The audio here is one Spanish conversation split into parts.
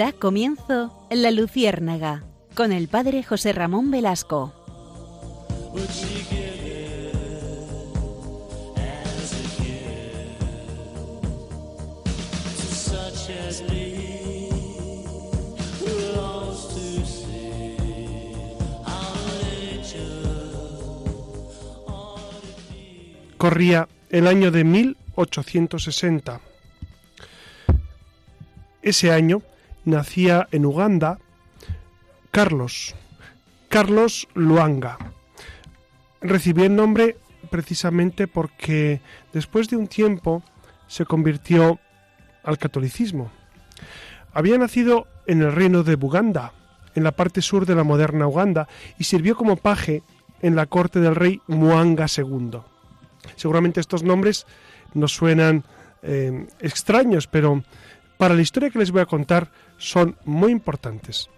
Da comienzo La Luciérnaga con el padre José Ramón Velasco. Corría el año de 1860. Ese año nacía en Uganda Carlos, Carlos Luanga. Recibió el nombre precisamente porque después de un tiempo se convirtió al catolicismo. Había nacido en el reino de Buganda, en la parte sur de la moderna Uganda, y sirvió como paje en la corte del rey Muanga II. Seguramente estos nombres nos suenan eh, extraños, pero para la historia que les voy a contar son muy importantes.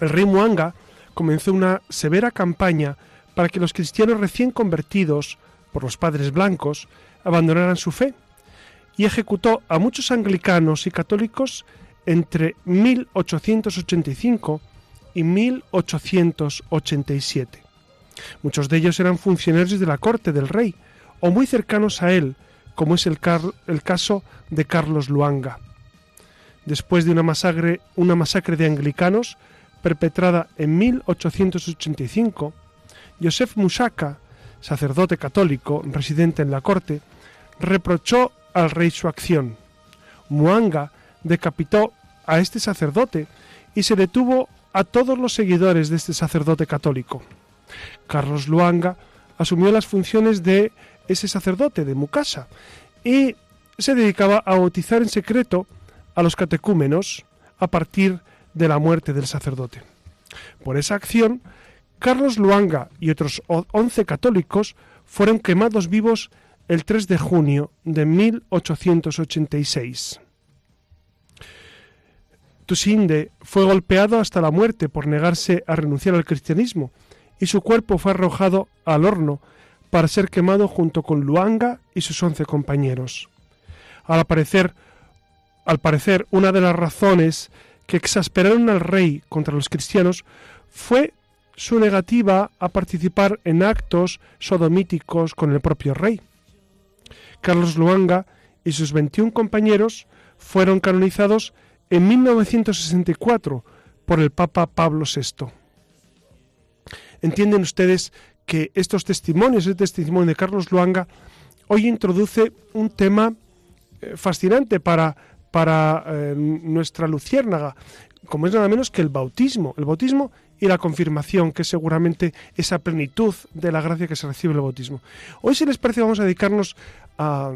El rey Muanga comenzó una severa campaña para que los cristianos recién convertidos por los padres blancos abandonaran su fe y ejecutó a muchos anglicanos y católicos entre 1885 y 1887. Muchos de ellos eran funcionarios de la corte del rey o muy cercanos a él, como es el, el caso de Carlos Luanga después de una masacre, una masacre de anglicanos perpetrada en 1885, Joseph Musaka, sacerdote católico residente en la corte, reprochó al rey su acción. Muanga decapitó a este sacerdote y se detuvo a todos los seguidores de este sacerdote católico. Carlos Luanga asumió las funciones de ese sacerdote, de Mukasa, y se dedicaba a bautizar en secreto a los catecúmenos a partir de la muerte del sacerdote. Por esa acción, Carlos Luanga y otros once católicos fueron quemados vivos el 3 de junio de 1886. Tusinde fue golpeado hasta la muerte por negarse a renunciar al cristianismo y su cuerpo fue arrojado al horno para ser quemado junto con Luanga y sus once compañeros. Al aparecer al parecer, una de las razones que exasperaron al rey contra los cristianos fue su negativa a participar en actos sodomíticos con el propio rey. Carlos Luanga y sus 21 compañeros fueron canonizados en 1964 por el Papa Pablo VI. Entienden ustedes que estos testimonios, el testimonio de Carlos Luanga, hoy introduce un tema eh, fascinante para para eh, nuestra luciérnaga, como es nada menos que el bautismo, el bautismo y la confirmación, que es seguramente esa plenitud de la gracia que se recibe el bautismo. Hoy, si les parece, vamos a dedicarnos a,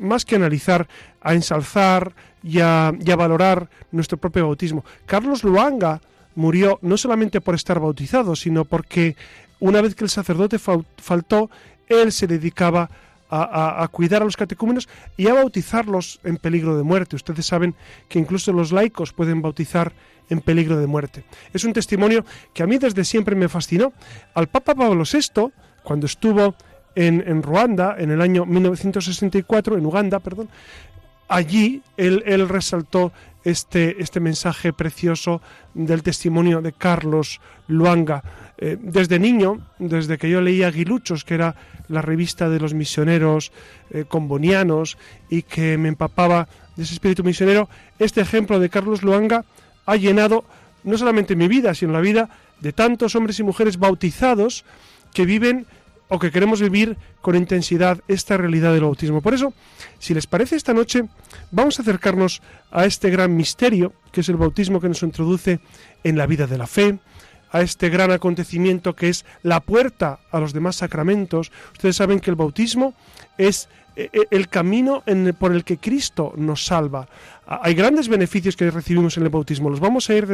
más que analizar, a ensalzar y a, y a valorar nuestro propio bautismo. Carlos Luanga murió no solamente por estar bautizado, sino porque una vez que el sacerdote faltó, él se dedicaba a, cuidar a los catecúmenos y a bautizarlos en peligro de muerte. Ustedes saben que incluso los laicos pueden bautizar en peligro de muerte. Es un testimonio que a mí desde siempre me fascinó. Al Papa Pablo VI, cuando estuvo en, en Ruanda en el año 1964, en Uganda, perdón, allí él, resaltó este, este mensaje precioso del testimonio de Carlos Luanga. Eh, desde niño, desde que yo leía Aguiluchos, que era la revista de los misioneros eh, combonianos, y que me empapaba de ese espíritu misionero, este ejemplo de Carlos Luanga ha llenado no solamente mi vida, sino la vida de tantos hombres y mujeres bautizados que viven o que queremos vivir con intensidad esta realidad del bautismo. Por eso, si les parece esta noche, vamos a acercarnos a este gran misterio, que es el bautismo que nos introduce en la vida de la fe, a este gran acontecimiento que es la puerta a los demás sacramentos. Ustedes saben que el bautismo es eh, eh, el camino por el que Cristo nos salva. Hay grandes beneficios que recibimos en el bautismo, los vamos a ir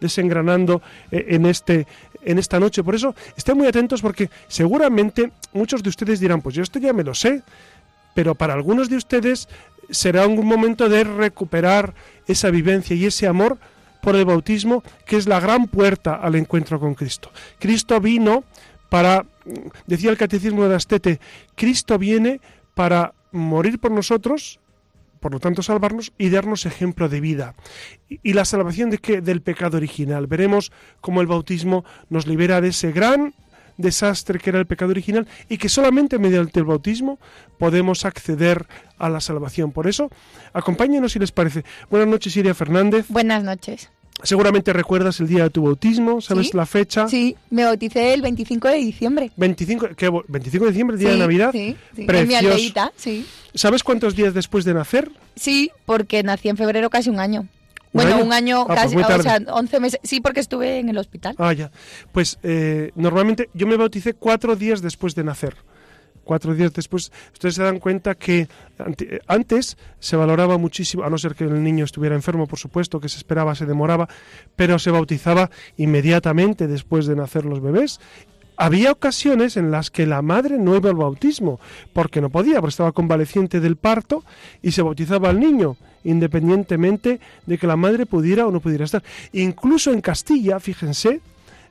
desengranando eh, en, este, en esta noche. Por eso estén muy atentos porque seguramente muchos de ustedes dirán, pues yo esto ya me lo sé, pero para algunos de ustedes será un momento de recuperar esa vivencia y ese amor por el bautismo, que es la gran puerta al encuentro con Cristo. Cristo vino para, decía el catecismo de Astete, Cristo viene para morir por nosotros, por lo tanto salvarnos y darnos ejemplo de vida. Y, la salvación de qué? Del pecado original. Veremos cómo el bautismo nos libera de ese gran desastre que era el pecado original y que solamente mediante el bautismo podemos acceder a la salvación. Por eso, acompáñenos si les parece. Buenas noches, Iria Fernández. Buenas noches. Seguramente recuerdas el día de tu bautismo, ¿sabes la fecha? Sí, me bauticé el 25 de diciembre. 25, ¿qué, 25 de diciembre, día de Navidad. Sí, sí. En mi aldeita, sí. ¿Sabes cuántos días después de nacer? Sí, porque nací en febrero casi un año. Bueno, un año ah, pues casi, o sea, 11 meses. Sí, porque estuve en el hospital. Ah, ya. Pues eh, normalmente yo me bauticé cuatro días después de nacer cuatro días después, ustedes se dan cuenta que antes se valoraba muchísimo, a no ser que el niño estuviera enfermo, por supuesto, que se esperaba, se demoraba, pero se bautizaba inmediatamente después de nacer los bebés había ocasiones en las que la madre no iba al bautismo, porque no podía, porque estaba convaleciente del parto y se bautizaba al niño, independientemente de que la madre pudiera o no pudiera estar. Incluso en Castilla, fíjense,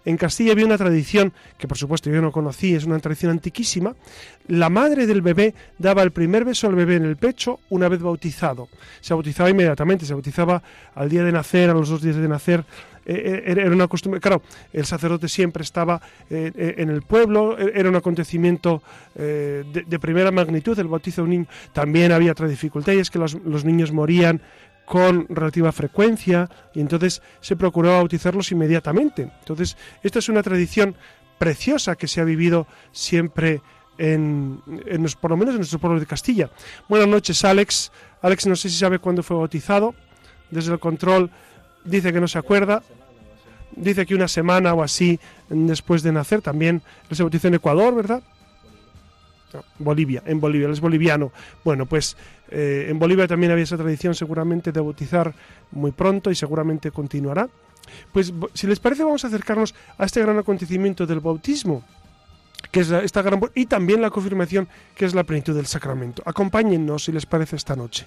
en Castilla había una tradición que por supuesto yo no conocí, es una tradición antiquísima. La madre del bebé daba el primer beso al bebé en el pecho una vez bautizado. Se bautizaba inmediatamente, se bautizaba al día de nacer, a los dos días de nacer. Eh, eh, era una costumbre, claro, el sacerdote siempre estaba eh, en el pueblo, era un acontecimiento de, primera magnitud, el bautizo de un niño. También había otra dificultad y es que los niños morían con relativa frecuencia y entonces se procuró bautizarlos inmediatamente. Entonces, esta es una tradición preciosa que se ha vivido siempre en, por lo menos en nuestro pueblo de Castilla. Buenas noches, Alex. Alex no sé si sabe cuándo fue bautizado. Desde el control dice que no se acuerda. Dice que una semana o así después de nacer. También él se bautizó en Ecuador, ¿verdad? Bolivia, en Bolivia, él es boliviano. Bueno, pues eh, en Bolivia también había esa tradición seguramente de bautizar muy pronto y seguramente continuará. Pues si les parece vamos a acercarnos a este gran acontecimiento del bautismo, que es esta gran y también la confirmación que es la plenitud del sacramento. Acompáñennos si les parece esta noche.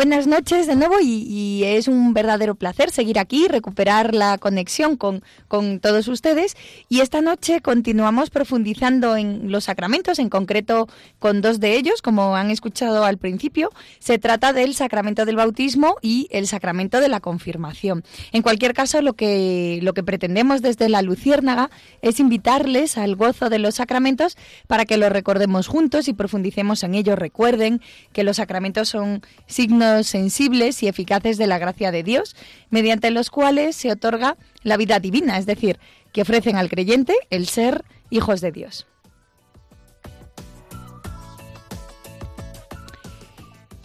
Buenas noches de nuevo y, es un verdadero placer seguir aquí, recuperar la conexión con, con, todos ustedes y esta noche continuamos profundizando en los sacramentos, en concreto con dos de ellos, como han escuchado al principio. Se trata del sacramento del bautismo y el sacramento de la confirmación. En cualquier caso, lo que, lo que pretendemos desde la Luciérnaga es invitarles al gozo de los sacramentos para que los recordemos juntos y profundicemos en ellos. Recuerden que los sacramentos son signos sensibles y eficaces de la gracia de Dios, mediante los cuales se otorga la vida divina, es decir, que ofrecen al creyente el ser hijos de Dios.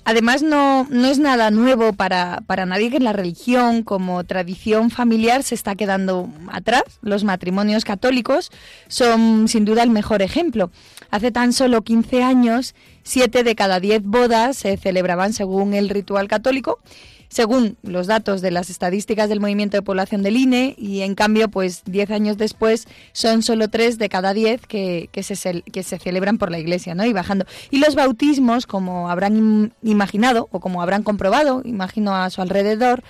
Además, no, no es nada nuevo para, para, nadie que la religión como tradición familiar se está quedando atrás. Los matrimonios católicos son sin duda el mejor ejemplo. Hace tan solo 15 años, 7 de cada 10 bodas se celebraban según el ritual católico según los datos de las estadísticas del movimiento de población del INE y en cambio pues 10 años después son solo 3 de cada 10 que, que, se, que se celebran por la iglesia, ¿no? Y bajando. Y los bautismos, como habrán imaginado o como habrán comprobado, imagino a su alrededor,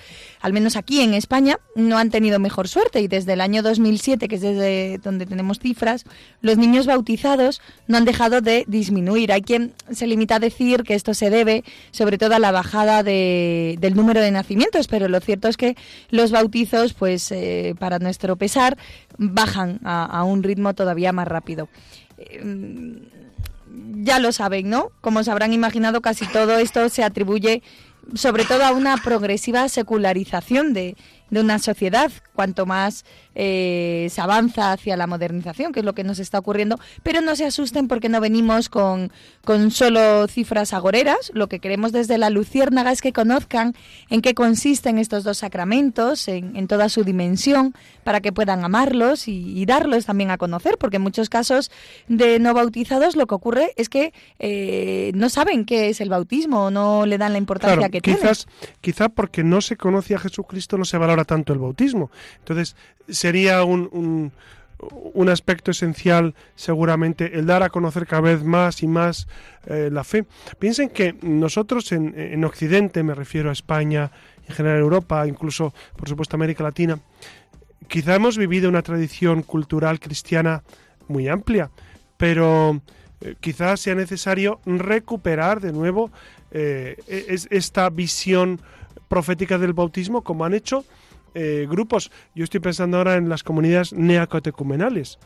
al menos aquí en España, no han tenido mejor suerte y desde el año 2007, que es desde donde tenemos cifras, los niños bautizados no han dejado de disminuir. Hay quien se limita a decir que esto se debe sobre todo a la bajada de, del número de nacimientos, pero lo cierto es que los bautizos, pues eh, para nuestro pesar, bajan a, un ritmo todavía más rápido. Eh, ya lo saben, ¿no? Como se habrán imaginado, casi todo esto se atribuye sobre todo a una progresiva secularización de de una sociedad, cuanto más eh, se avanza hacia la modernización, que es lo que nos está ocurriendo, pero no se asusten porque no venimos con, con solo cifras agoreras, lo que queremos desde la Luciérnaga es que conozcan en qué consisten estos dos sacramentos, en, toda su dimensión, para que puedan amarlos y, darlos también a conocer, porque en muchos casos de no bautizados lo que ocurre es que eh, no saben qué es el bautismo, no le dan la importancia que quizás, tiene. Quizá porque no se conoce a Jesucristo no se valora tanto el bautismo. Entonces, sería un, un, aspecto esencial seguramente el dar a conocer cada vez más y más eh, la fe. Piensen que nosotros en, en, Occidente, me refiero a España, en general Europa, incluso por supuesto América Latina, quizá hemos vivido una tradición cultural cristiana muy amplia, pero eh, quizás sea necesario recuperar de nuevo eh, esta visión profética del bautismo como han hecho eh, grupos. Yo estoy pensando ahora en las comunidades neocatecumenales,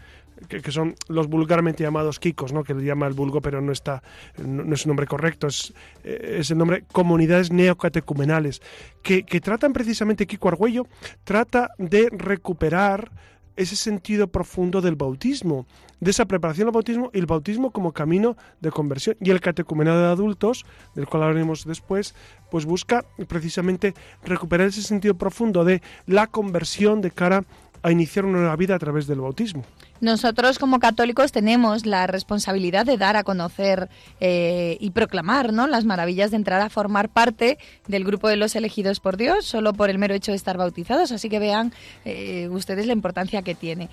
que, son los vulgarmente llamados kikos, ¿no? que le llama el vulgo, pero no está, no, es un nombre correcto, es, eh, el nombre comunidades neocatecumenales, que, que tratan precisamente, Kiko Argüello, trata de recuperar ese sentido profundo del bautismo, de esa preparación al bautismo y el bautismo como camino de conversión. Y el catecumenado de adultos, del cual hablaremos después, pues busca precisamente recuperar ese sentido profundo de la conversión de cara a iniciar una nueva vida a través del bautismo. Nosotros como católicos tenemos la responsabilidad de dar a conocer eh, y proclamar ¿no? las maravillas de entrar a formar parte del grupo de los elegidos por Dios, solo por el mero hecho de estar bautizados. Así que vean eh, ustedes la importancia que tiene.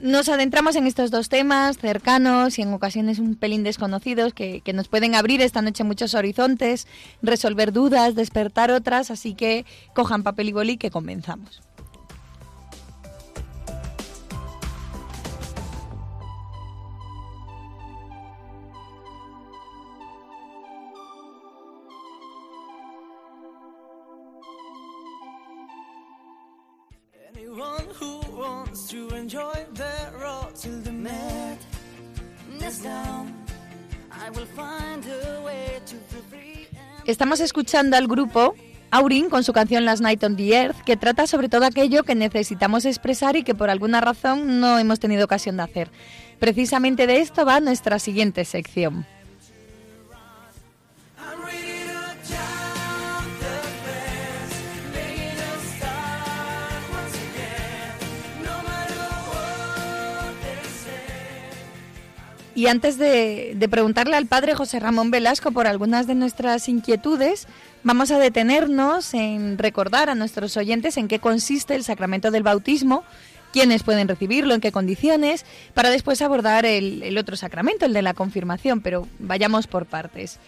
Nos adentramos en estos dos temas cercanos y en ocasiones un pelín desconocidos que, que nos pueden abrir esta noche muchos horizontes, resolver dudas, despertar otras, así que cojan papel y boli que comenzamos. Estamos escuchando al grupo Aurin con su canción Last Night on the Earth, que trata sobre todo aquello que necesitamos expresar y que por alguna razón no hemos tenido ocasión de hacer. Precisamente de esto va nuestra siguiente sección. Y antes de, preguntarle al padre José Ramón Velasco por algunas de nuestras inquietudes, vamos a detenernos en recordar a nuestros oyentes en qué consiste el sacramento del bautismo, quiénes pueden recibirlo, en qué condiciones, para después abordar el, otro sacramento, el de la confirmación, pero vayamos por partes.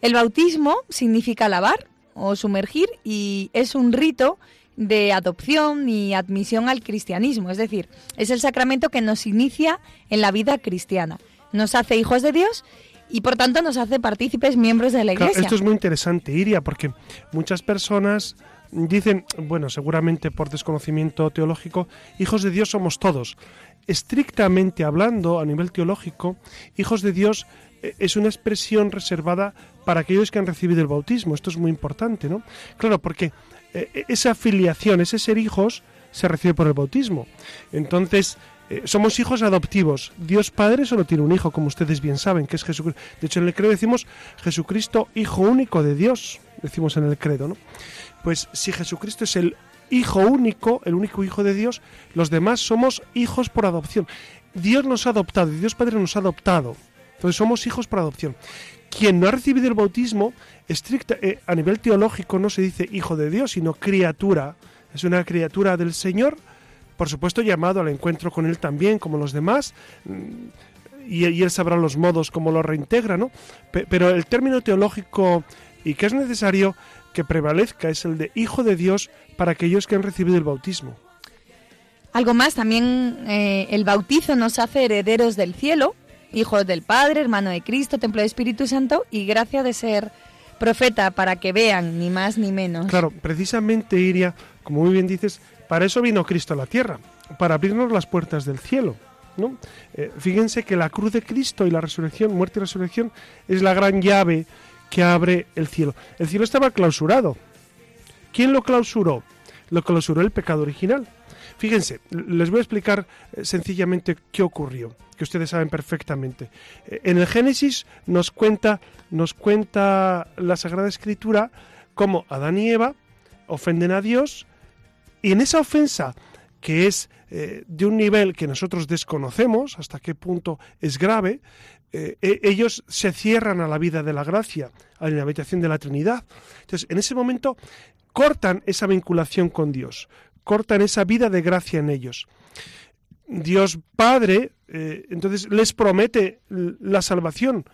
El bautismo significa lavar o sumergir y es un rito de adopción y admisión al cristianismo, es decir, es el sacramento que nos inicia en la vida cristiana nos hace hijos de Dios y por tanto nos hace partícipes miembros de la Iglesia. esto es muy interesante, Iria, porque muchas personas dicen, bueno, seguramente por desconocimiento teológico, hijos de Dios somos todos. Estrictamente hablando, a nivel teológico, hijos de Dios eh, es una expresión reservada para aquellos que han recibido el bautismo. Esto es muy importante, ¿no? Claro, porque eh, esa filiación, ese ser hijos, se recibe por el bautismo. Entonces, eh, somos hijos adoptivos. Dios Padre solo tiene un hijo, como ustedes bien saben, que es Jesucristo. De hecho, en el credo decimos Jesucristo, Hijo único de Dios, decimos en el credo, ¿no? Pues si Jesucristo es el Hijo único, el único Hijo de Dios, los demás somos hijos por adopción. Dios nos ha adoptado, Dios Padre nos ha adoptado. Entonces somos hijos por adopción. Quien no ha recibido el bautismo, estricta, eh, a nivel teológico no se dice hijo de Dios, sino criatura. Es una criatura del Señor por supuesto llamado al encuentro con Él también, como los demás, y, Él sabrá los modos como lo reintegra, ¿no? pero el término teológico y que es necesario que prevalezca es el de Hijo de Dios para aquellos que han recibido el bautismo. Algo más, también eh, el bautizo nos hace herederos del cielo, hijos del Padre, hermano de Cristo, templo del Espíritu Santo y gracia de ser profeta para que vean, ni más ni menos. Claro, precisamente Iria, como muy bien dices, para eso vino Cristo a la tierra, para abrirnos las puertas del cielo. ¿no? Eh, fíjense que la cruz de Cristo y la resurrección, muerte y resurrección, es la gran llave que abre el cielo. El cielo estaba clausurado. ¿Quién lo clausuró? lo clausuró el pecado original. Fíjense, les voy a explicar eh, sencillamente qué ocurrió, que ustedes saben perfectamente. Eh, en el Génesis nos cuenta, nos cuenta la Sagrada Escritura cómo Adán y Eva ofenden a Dios y en esa ofensa que es eh, de un nivel que nosotros desconocemos, hasta qué punto es grave, e, ellos se cierran a la vida de la gracia, a la habitación de la Trinidad. Entonces, en ese momento cortan esa vinculación con Dios, cortan esa vida de gracia en ellos. Dios Padre, eh, entonces les promete la salvación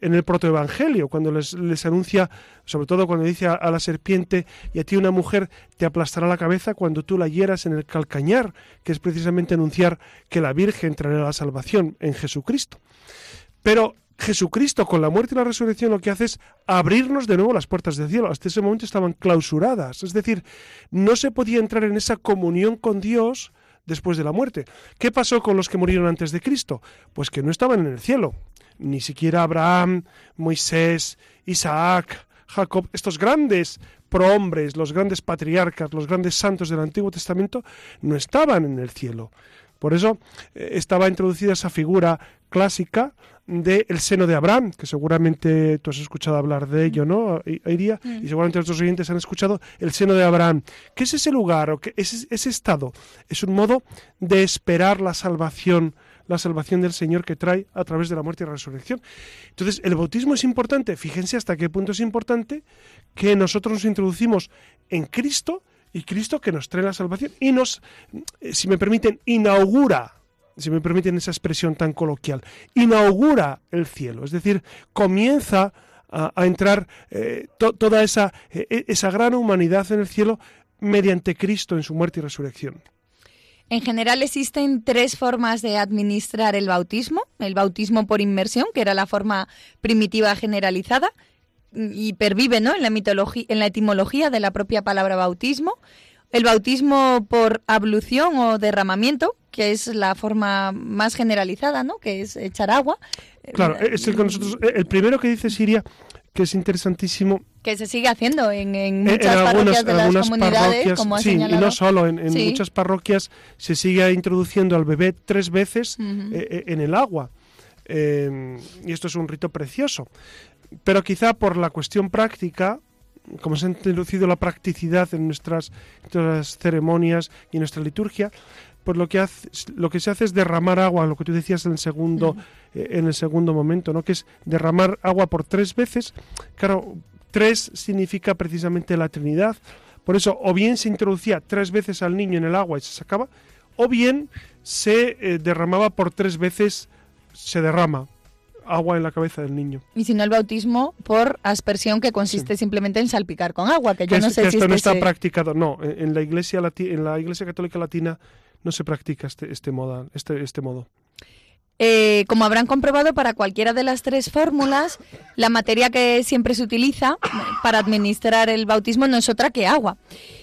en el protoevangelio, cuando les, les, anuncia, sobre todo cuando dice a, la serpiente, y a ti una mujer te aplastará la cabeza cuando tú la hieras en el calcañar, que es precisamente anunciar que la Virgen traerá la salvación en Jesucristo. Pero Jesucristo con la muerte y la resurrección lo que hace es abrirnos de nuevo las puertas del cielo. Hasta ese momento estaban clausuradas. Es decir, no se podía entrar en esa comunión con Dios después de la muerte. ¿Qué pasó con los que murieron antes de Cristo? Pues que no estaban en el cielo. Ni siquiera Abraham, Moisés, Isaac, Jacob, estos grandes prohombres, los grandes patriarcas, los grandes santos del Antiguo Testamento, no estaban en el cielo. Por eso eh, estaba introducida esa figura clásica del seno de Abraham, que seguramente tú has escuchado hablar de ello, ¿no, Iría? Mm. Y seguramente nuestros oyentes han escuchado el seno de Abraham. ¿Qué es ese lugar o qué es ese estado? Es un modo de esperar la salvación, la salvación del Señor que trae a través de la muerte y la resurrección. Entonces, el bautismo es importante. Fíjense hasta qué punto es importante que nosotros nos introducimos en Cristo y Cristo que nos trae la salvación y nos, eh, si me permiten, inaugura si me permiten esa expresión tan coloquial, inaugura el cielo, es decir, comienza a, entrar eh, toda esa, eh, e, esa gran humanidad en el cielo mediante Cristo en su muerte y resurrección. En general existen tres formas de administrar el bautismo. El bautismo por inmersión, que era la forma primitiva generalizada y pervive ¿no? en, la mitología, en la etimología de la propia palabra bautismo. El bautismo por ablución o derramamiento, que es la forma más generalizada, ¿no? Que es echar agua. Claro, es el que nosotros, el primero que dice Siria, que es interesantísimo. Que se sigue haciendo en, en muchas parroquias de las comunidades, como sí, y no solo, en, muchas parroquias se sigue introduciendo al bebé tres veces eh, en el agua. y esto es un rito precioso. Pero quizá por la cuestión práctica, como se ha introducido la practicidad en nuestras, ceremonias y en nuestra liturgia, pues lo que, hace, lo que se hace es derramar agua, lo que tú decías en el segundo, eh, en el segundo momento, ¿no? que es derramar agua por tres veces. Claro, tres significa precisamente la Trinidad. Por eso, o bien se introducía tres veces al niño en el agua y se sacaba, o bien se eh, derramaba por tres veces, se derrama agua en la cabeza del niño. Y si no el bautismo por aspersión que consiste simplemente en salpicar con agua, que yo no sé que si esto no está practicado, no, en, la iglesia en la iglesia católica latina no se practica este este modo, este este modo. Eh, como habrán comprobado, para cualquiera de las tres fórmulas, la materia que siempre se utiliza para administrar el bautismo no es otra que agua.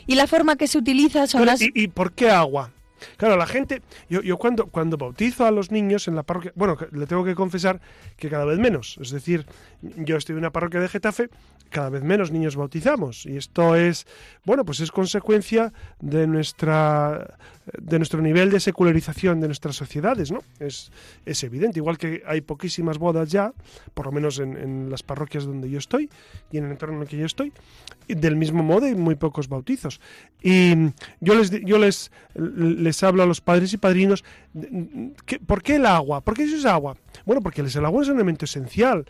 Y la forma que se utiliza son las... ¿Y por qué agua? Claro, la gente, yo, yo cuando, cuando bautizo a los niños en la parroquia, bueno, le tengo que confesar que cada vez menos, es decir, yo estoy en una parroquia de Getafe, cada vez menos niños bautizamos y esto es, bueno, pues es consecuencia de nuestra de nuestro nivel de secularización de nuestras sociedades, ¿no? Es, es evidente, igual que hay poquísimas bodas ya, por lo menos en, en, las parroquias donde yo estoy y en el entorno en el que yo estoy, del mismo modo hay muy pocos bautizos. Y yo les, yo les, les hablo a los padres y padrinos, ¿por qué el agua? ¿Por qué eso es agua? Bueno, porque el agua es un elemento esencial,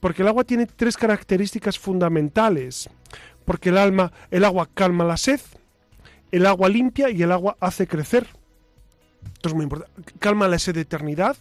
porque el agua tiene tres características fundamentales, porque el, alma, el agua calma la sed, el agua limpia y el agua hace crecer. Esto es muy importante. Calma la sed de eternidad,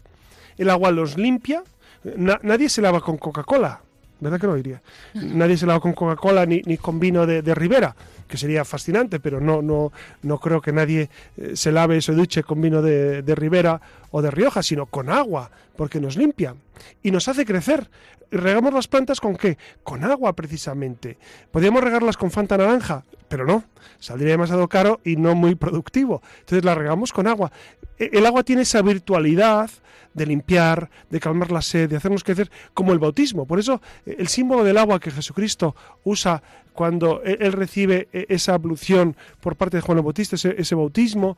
el agua los limpia, nadie se lava con Coca-Cola, ¿verdad que no diría? Nadie se lava con Coca-Cola ni, ni, con vino de, de, Ribera, que sería fascinante, pero no, no, no creo que nadie eh, se lave o duche con vino de, de Ribera o de Rioja, sino con agua, porque nos limpia. y nos hace crecer. ¿Regamos las plantas con qué? Con agua, precisamente. Podríamos regarlas con Fanta naranja, pero no, saldría demasiado caro y no muy productivo. Entonces las regamos con agua. E, el agua tiene esa virtualidad de limpiar, de calmar la sed, de hacernos crecer, como el bautismo. Por eso e, el símbolo del agua que Jesucristo usa cuando e, él recibe esa ablución por parte de Juan el Bautista, ese, bautismo,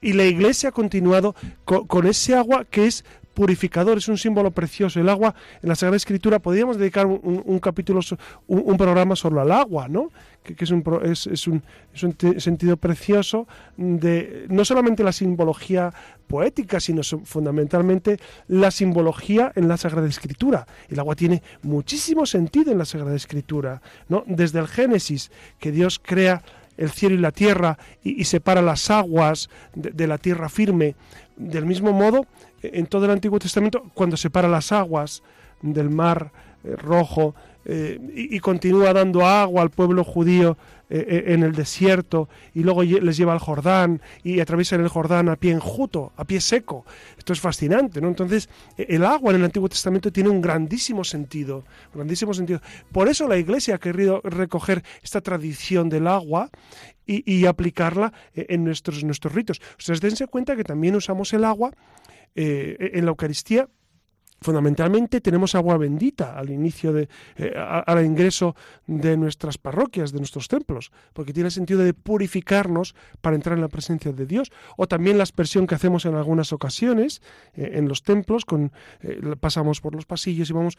y la iglesia ha continuado con, ese agua que es purificador, es un símbolo precioso. El agua en la Sagrada Escritura, podríamos dedicar un, capítulo, un, programa solo al agua, ¿no? Que, es, un, es, un, sentido precioso de no solamente la simbología poética, sino fundamentalmente la simbología en la Sagrada Escritura. El agua tiene muchísimo sentido en la Sagrada Escritura, ¿no? Desde el Génesis, que Dios crea el cielo y la tierra y, separa las aguas de, la tierra firme. Del mismo modo, en todo el Antiguo Testamento, cuando separa las aguas del mar eh, rojo eh, y, continúa dando agua al pueblo judío eh, en el desierto y luego les lleva al Jordán y atraviesan el Jordán a pie enjuto, a pie seco. Esto es fascinante, ¿no? Entonces, e, el agua en el Antiguo Testamento tiene un grandísimo sentido, grandísimo sentido. Por eso la Iglesia ha querido recoger esta tradición del agua y, aplicarla en nuestros, nuestros ritos. Ustedes dense cuenta que también usamos el agua eh, en la Eucaristía fundamentalmente tenemos agua bendita al inicio de eh, al ingreso de nuestras parroquias de nuestros templos porque tiene sentido de purificarnos para entrar en la presencia de Dios. O también la aspersión que hacemos en algunas ocasiones eh, en los templos con pasamos por los pasillos y vamos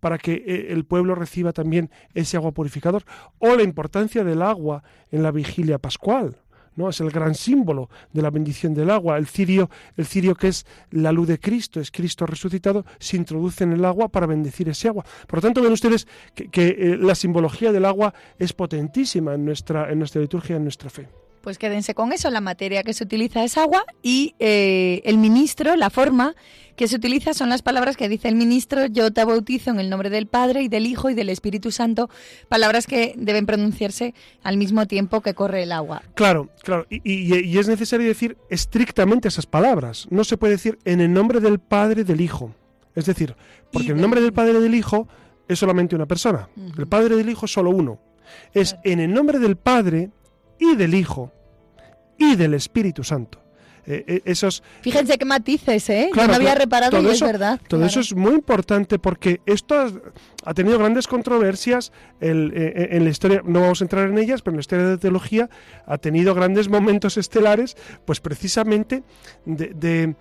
para que el pueblo reciba también ese agua purificador. O la importancia del agua en la vigilia pascual ¿no? Es el gran símbolo de la bendición del agua. El cirio, el cirio que es la luz de Cristo, es Cristo resucitado, se introduce en el agua para bendecir ese agua. Por lo tanto, ven ustedes que, eh, la simbología del agua es potentísima en nuestra, en nuestra liturgia, en nuestra fe. Pues quédense con eso, la materia que se utiliza es agua y eh, el ministro, la forma que se utiliza son las palabras que dice el ministro, yo te bautizo en el nombre del Padre y del Hijo y del Espíritu Santo, palabras que deben pronunciarse al mismo tiempo que corre el agua. Claro, claro, y, es necesario decir estrictamente esas palabras, no se puede decir en el nombre del Padre y del Hijo, es decir, porque el nombre del Padre y del Hijo es solamente una persona, el Padre del Hijo es solo uno, es en el nombre del Padre y del Hijo y del Espíritu Santo. Eh, eh, esos Fíjense qué matices, ¿eh? Yo no había reparado y es verdad. Todo eso es muy importante porque esto ha, tenido grandes controversias eh, en la historia, no vamos a entrar en ellas, pero en la historia de teología ha tenido grandes momentos estelares, pues precisamente de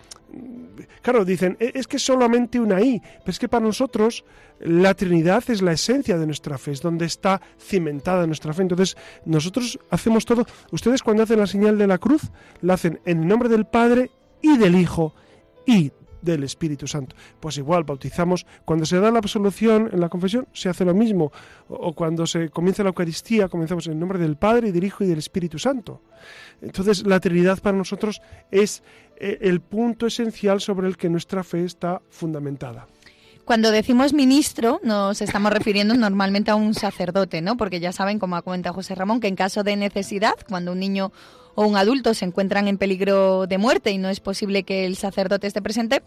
claro, dicen, e, es que solamente una I, pero es que para nosotros la Trinidad es la esencia de nuestra fe, es donde está cimentada nuestra fe. Entonces, nosotros hacemos todo. Ustedes cuando hacen la señal de la cruz, la hacen en el nombre del Padre y del Hijo y del Espíritu Santo. Pues igual, bautizamos, cuando se da la absolución en la confesión, se hace lo mismo. O, cuando se comienza la Eucaristía, comenzamos en el nombre del Padre, y del Hijo y del Espíritu Santo. Entonces, la Trinidad para nosotros es eh, el punto esencial sobre el que nuestra fe está fundamentada. Cuando decimos ministro, nos estamos refiriendo normalmente a un sacerdote, ¿no? Porque ya saben, como ha comentado José Ramón, que en caso de necesidad, cuando un niño o un adulto se encuentran en peligro de muerte y no es posible que el sacerdote esté presente,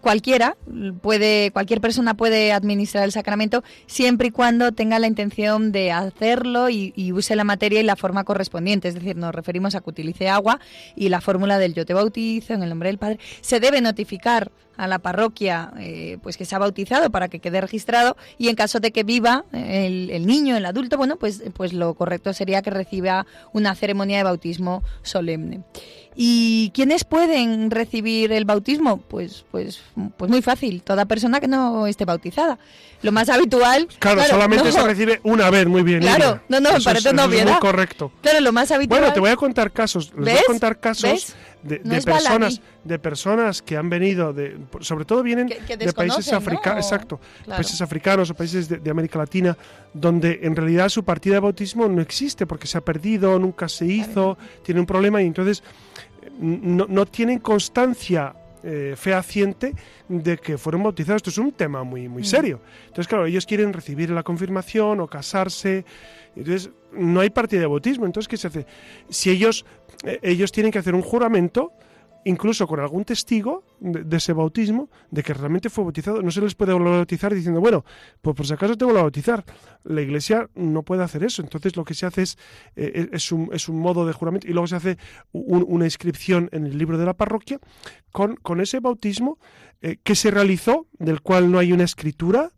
cualquiera puede, cualquier persona puede administrar el sacramento siempre y cuando tenga la intención de hacerlo y, use la materia y la forma correspondiente. Es decir, nos referimos a que utilice agua y la fórmula del yo te bautizo en el nombre del Padre. Se debe notificar a la parroquia eh, pues que se ha bautizado para que quede registrado y en caso de que viva el, el, niño, el adulto, bueno, pues, pues lo correcto sería que reciba una ceremonia de bautismo solemne. ¿Y quiénes pueden recibir el bautismo? Pues, pues, pues muy fácil, toda persona que no esté bautizada. Lo más habitual. Claro, solamente se recibe una vez, muy bien. Claro, no, no, me parece no muy correcto. Claro, lo más habitual. Bueno, te voy a contar casos. Les voy a contar casos de, personas, de personas que han venido, de, sobre todo vienen de países africanos, exacto, países africanos o países de, América Latina, donde en realidad su partida de bautismo no existe porque se ha perdido, nunca se hizo, tiene un problema y entonces no, no tienen constancia eh, fehaciente de que fueron bautizados. Esto es un tema muy, muy mm. serio. Entonces, claro, ellos quieren recibir la confirmación o casarse. Entonces, no hay partida de bautismo. Entonces, ¿qué se hace? Si ellos, eh, ellos tienen que hacer un juramento incluso con algún testigo de, ese bautismo, de que realmente fue bautizado. No se les puede bautizar diciendo, bueno, pues por si acaso tengo que bautizar. La iglesia no puede hacer eso. Entonces lo que se hace es, eh, es, un, es un modo de juramento y luego se hace una inscripción en el libro de la parroquia con, con ese bautismo eh, que se realizó, del cual no hay una escritura,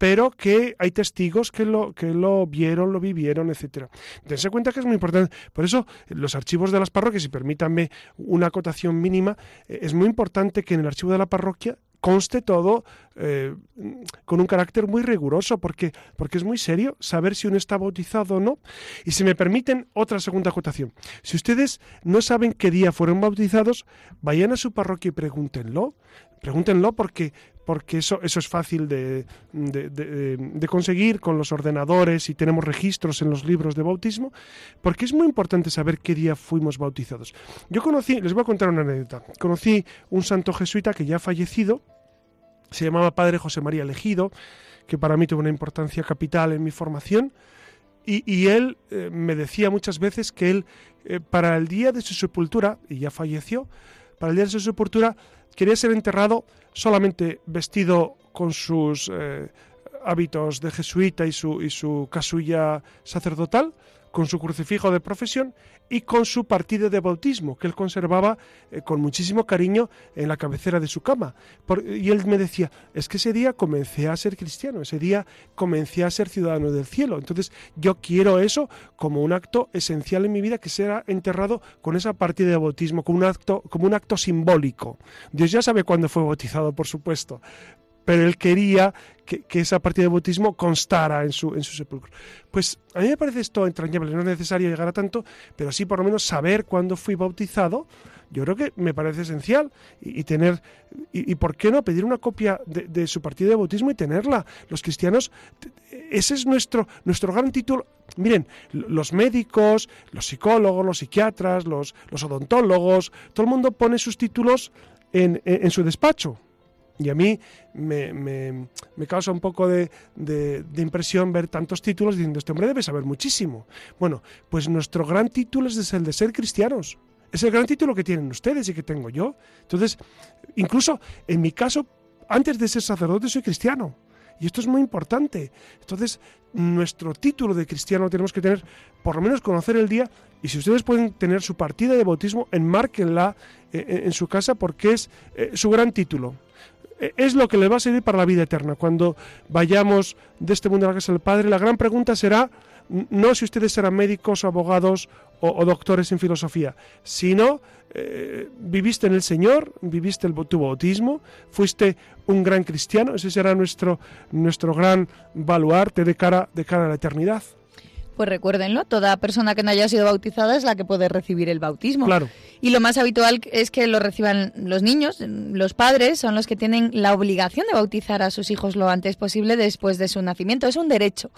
pero que hay testigos que lo, que lo vieron, lo vivieron, etcétera. Dense cuenta que es muy importante. Por eso, los archivos de las parroquias, y permítanme una acotación mínima, eh, es muy importante que en el archivo de la parroquia conste todo eh, con un carácter muy riguroso, porque, porque es muy serio saber si uno está bautizado o no. Y si me permiten, otra segunda acotación. Si ustedes no saben qué día fueron bautizados, vayan a su parroquia y pregúntenlo. Pregúntenlo porque, porque eso, eso es fácil de, de, conseguir con los ordenadores y tenemos registros en los libros de bautismo, porque es muy importante saber qué día fuimos bautizados. Yo conocí, les voy a contar una anécdota, conocí un santo jesuita que ya ha fallecido, se llamaba Padre José María Elegido, que para mí tuvo una importancia capital en mi formación, y, él eh, me decía muchas veces que él, eh, para el día de su sepultura, y ya falleció, para el día de su sepultura, quería ser enterrado solamente vestido con sus eh, hábitos de jesuita y su, y su casulla sacerdotal, con su crucifijo de profesión y con su partido de bautismo, que él conservaba eh, con muchísimo cariño en la cabecera de su cama. y él me decía, es que ese día comencé a ser cristiano, ese día comencé a ser ciudadano del cielo. Entonces yo quiero eso como un acto esencial en mi vida, que será enterrado con esa partida de bautismo, un acto, como un acto simbólico. Dios ya sabe cuándo fue bautizado, por supuesto, pero él quería que, esa partida de bautismo constara en su, en su sepulcro. Pues a mí me parece esto entrañable, no es necesario llegar a tanto, pero sí por lo menos saber cuándo fui bautizado, yo creo que me parece esencial y, tener, y, por qué no pedir una copia de, su partida de bautismo y tenerla. Los cristianos, ese es nuestro, nuestro gran título. Miren, los médicos, los psicólogos, los psiquiatras, los, los odontólogos, todo el mundo pone sus títulos en, en su despacho. Y a mí me, me, causa un poco de, impresión ver tantos títulos diciendo, este hombre debe saber muchísimo. Bueno, pues nuestro gran título es el de ser cristianos. Es el gran título que tienen ustedes y que tengo yo. Entonces, incluso en mi caso, antes de ser sacerdote soy cristiano. Y esto es muy importante. Entonces, nuestro título de cristiano tenemos que tener, por lo menos conocer el día, y si ustedes pueden tener su partida de bautismo, enmárquenla eh, en, en su casa porque es eh, su gran título. E, es lo que le va a servir para la vida eterna. Cuando vayamos de este mundo a la casa del Padre, la gran pregunta será no si ustedes serán médicos, abogados o, doctores en filosofía, sino eh, viviste en el Señor, viviste el, tu bautismo, fuiste un gran cristiano, ese será nuestro, nuestro gran baluarte de cara, de cara a la eternidad. Pues recuérdenlo, toda persona que no haya sido bautizada es la que puede recibir el bautismo. Claro. Y lo más habitual es que lo reciban los niños, los padres son los que tienen la obligación de bautizar a sus hijos lo antes posible después de su nacimiento. Es un derecho,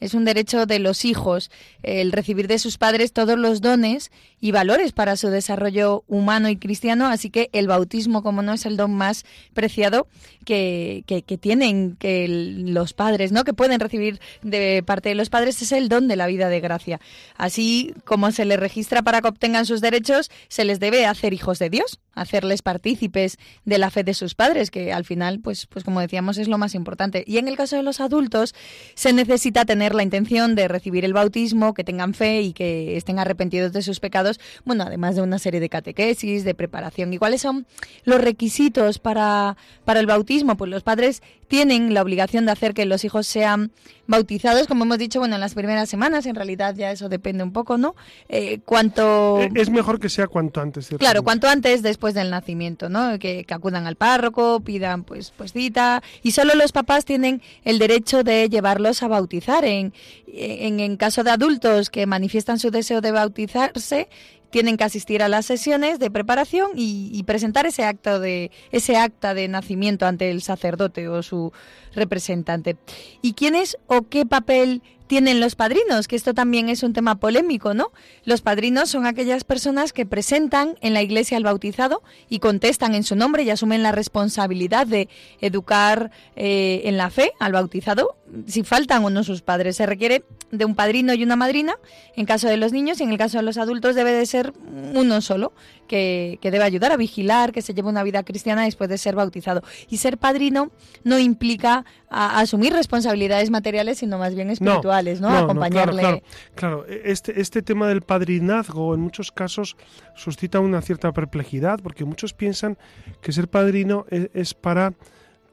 es un derecho de los hijos el recibir de sus padres todos los dones y valores para su desarrollo humano y cristiano, así que el bautismo, como no, es el don más preciado que, que, que tienen que los padres, ¿no? que pueden recibir de parte de los padres, es el don de la vida de gracia. Así como se les registra para que obtengan sus derechos, se les debe hacer hijos de Dios, hacerles partícipes de la fe de sus padres, que al final, pues, pues como decíamos, es lo más importante. Y en el caso de los adultos, se necesita tener la intención de recibir el bautismo, que tengan fe y que estén arrepentidos de sus pecados, bueno, además de una serie de catequesis, de preparación. ¿Y cuáles son los requisitos para, para el bautismo? Pues los padres tienen la obligación de hacer que los hijos sean bautizados, como hemos dicho, bueno, en las primeras semanas, en realidad ya eso depende un poco, ¿no? Eh, cuanto... Eh, es mejor que sea cuanto antes. Claro, cuanto antes después del nacimiento, ¿no? Que, acudan al párroco, pidan pues, pues cita, y solo los papás tienen el derecho de llevarlos a bautizar. En, en, en caso de adultos que manifiestan su deseo de bautizarse, tienen que asistir a las sesiones de preparación y, presentar ese acto de ese acta de nacimiento ante el sacerdote o su representante. ¿Y quién es o qué papel tienen los padrinos? Que esto también es un tema polémico, ¿no? Los padrinos son aquellas personas que presentan en la iglesia al bautizado y contestan en su nombre y asumen la responsabilidad de educar eh, en la fe al bautizado, si faltan o no sus padres. Se requiere de un padrino y una madrina en caso de los niños y en el caso de los adultos debe de ser uno solo que, debe ayudar a vigilar, que se lleve una vida cristiana después de ser bautizado. Y ser padrino no implica asumir responsabilidades materiales, sino más bien espirituales, ¿no? Acompañarle. claro, e, Este, este tema del padrinazgo en muchos casos suscita una cierta perplejidad, porque muchos piensan que ser padrino e, es para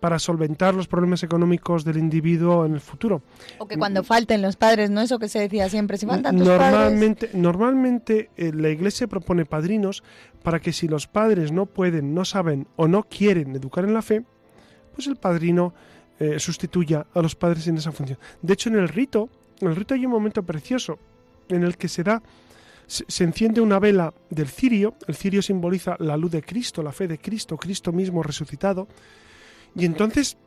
para solventar los problemas económicos del individuo en el futuro. O que cuando falten los padres, ¿no? Eso que se decía siempre, si faltan tus normalmente, Normalmente eh, la Iglesia propone padrinos para que si los padres no pueden, no saben o no quieren educar en la fe, pues el padrino eh, sustituya a los padres en esa función. De hecho, en el rito, en el rito hay un momento precioso en el que se da se, enciende una vela del cirio, el cirio simboliza la luz de Cristo, la fe de Cristo, Cristo mismo resucitado, y entonces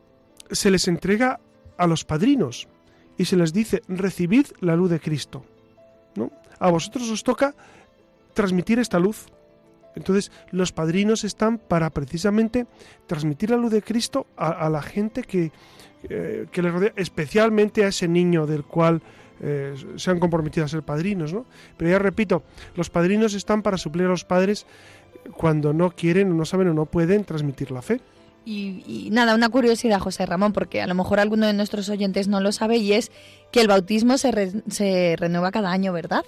se les entrega a los padrinos y se les dice, recibid la luz de Cristo. ¿no? A vosotros os toca transmitir esta luz. Entonces los padrinos están para precisamente transmitir la luz de Cristo a, la gente que, eh, que les rodea, especialmente a ese niño del cual eh, se han comprometido a ser padrinos. ¿no? Pero ya repito, los padrinos están para suplir a los padres cuando no quieren, no saben o no pueden transmitir la fe. Y, nada, una curiosidad, José Ramón, porque a lo mejor alguno de nuestros oyentes no lo sabe, y es que el bautismo se, se renueva cada año, ¿verdad?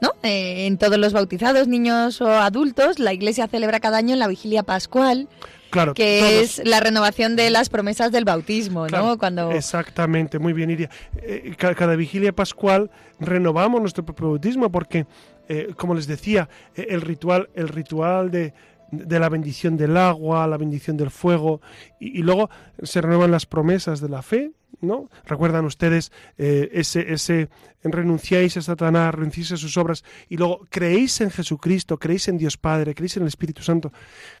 ¿No? Eh, en todos los bautizados, niños o adultos, la Iglesia celebra cada año en la vigilia pascual. Claro, que es la renovación de las promesas del bautismo, ¿no? Cuando... Exactamente, muy bien, Iria. Eh, cada, vigilia pascual renovamos nuestro propio bautismo porque, eh, como les decía, el ritual, el ritual de, de la bendición del agua, la bendición del fuego, y, luego se renuevan las promesas de la fe, ¿no? Recuerdan ustedes eh, ese, ese renunciáis a Satanás, renunciáis a sus obras, y luego creéis en Jesucristo, creéis en Dios Padre, creéis en el Espíritu Santo.